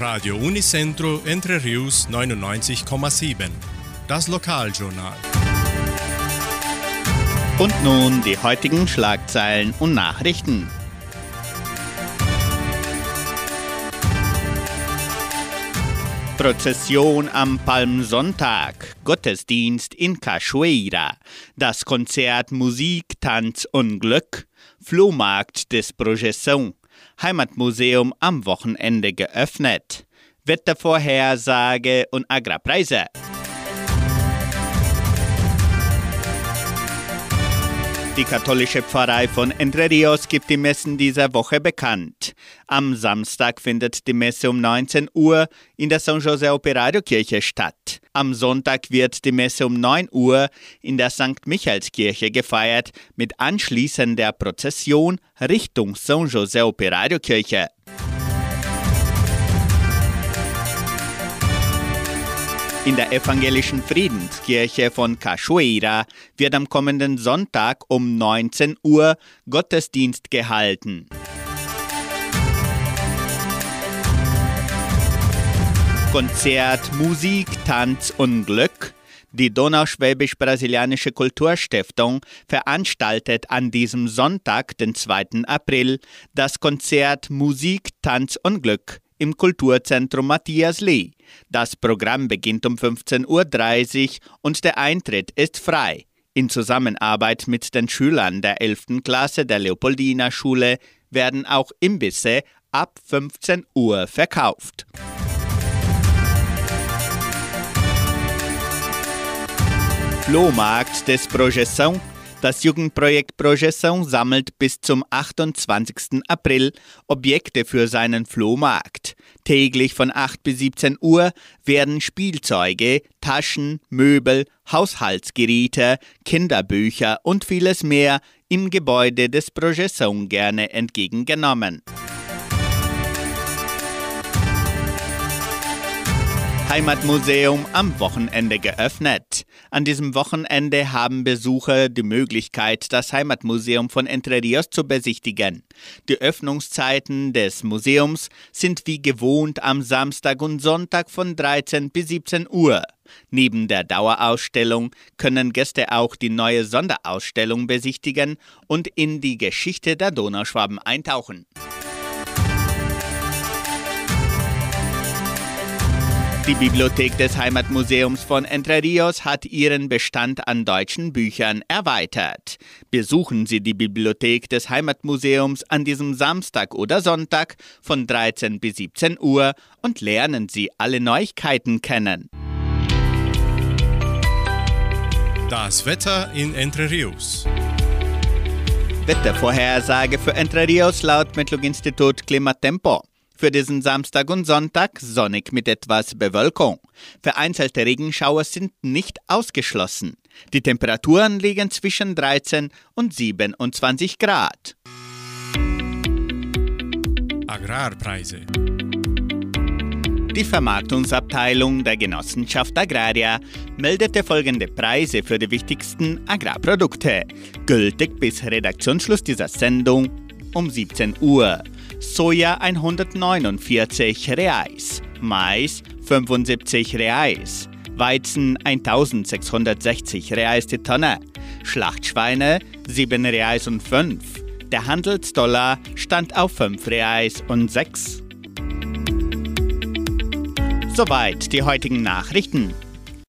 Radio Unicentro Entre Rius 99,7. Das Lokaljournal. Und nun die heutigen Schlagzeilen und Nachrichten. Prozession am Palmsonntag, Gottesdienst in Cachoeira, das Konzert Musik, Tanz und Glück, Flohmarkt des Projeção, Heimatmuseum am Wochenende geöffnet, Wettervorhersage und Agrarpreise. Die katholische Pfarrei von Entre Rios gibt die Messen dieser Woche bekannt. Am Samstag findet die Messe um 19 Uhr in der San José Operario Kirche statt. Am Sonntag wird die Messe um 9 Uhr in der St. Michaelskirche gefeiert mit anschließender Prozession Richtung San José Operario Kirche. In der evangelischen Friedenskirche von Cachoeira wird am kommenden Sonntag um 19 Uhr Gottesdienst gehalten. Konzert, Musik, Tanz und Glück. Die Donauschwäbisch-Brasilianische Kulturstiftung veranstaltet an diesem Sonntag, den 2. April, das Konzert Musik, Tanz und Glück im Kulturzentrum Matthias Lee. Das Programm beginnt um 15.30 Uhr und der Eintritt ist frei. In Zusammenarbeit mit den Schülern der 11. Klasse der Leopoldina Schule werden auch Imbisse ab 15 Uhr verkauft. Flohmarkt des Projeção das Jugendprojekt Projeção sammelt bis zum 28. April Objekte für seinen Flohmarkt. Täglich von 8 bis 17 Uhr werden Spielzeuge, Taschen, Möbel, Haushaltsgeräte, Kinderbücher und vieles mehr im Gebäude des Projeção gerne entgegengenommen. Heimatmuseum am Wochenende geöffnet. An diesem Wochenende haben Besucher die Möglichkeit, das Heimatmuseum von Entre Rios zu besichtigen. Die Öffnungszeiten des Museums sind wie gewohnt am Samstag und Sonntag von 13 bis 17 Uhr. Neben der Dauerausstellung können Gäste auch die neue Sonderausstellung besichtigen und in die Geschichte der Donauschwaben eintauchen. Die Bibliothek des Heimatmuseums von Entre Rios hat ihren Bestand an deutschen Büchern erweitert. Besuchen Sie die Bibliothek des Heimatmuseums an diesem Samstag oder Sonntag von 13 bis 17 Uhr und lernen Sie alle Neuigkeiten kennen. Das Wetter in Entre Rios. Wettervorhersage für Entre Rios laut Metlog-Institut Klimatempo. Für diesen Samstag und Sonntag sonnig mit etwas Bewölkung. Vereinzelte Regenschauer sind nicht ausgeschlossen. Die Temperaturen liegen zwischen 13 und 27 Grad. Agrarpreise. Die Vermarktungsabteilung der Genossenschaft Agraria meldete folgende Preise für die wichtigsten Agrarprodukte, gültig bis Redaktionsschluss dieser Sendung um 17 Uhr. Soja 149 Reais, Mais 75 Reais, Weizen 1660 Reais die Tonne, Schlachtschweine 7 Reais und 5. Der Handelsdollar stand auf 5 Reais und 6. Soweit die heutigen Nachrichten.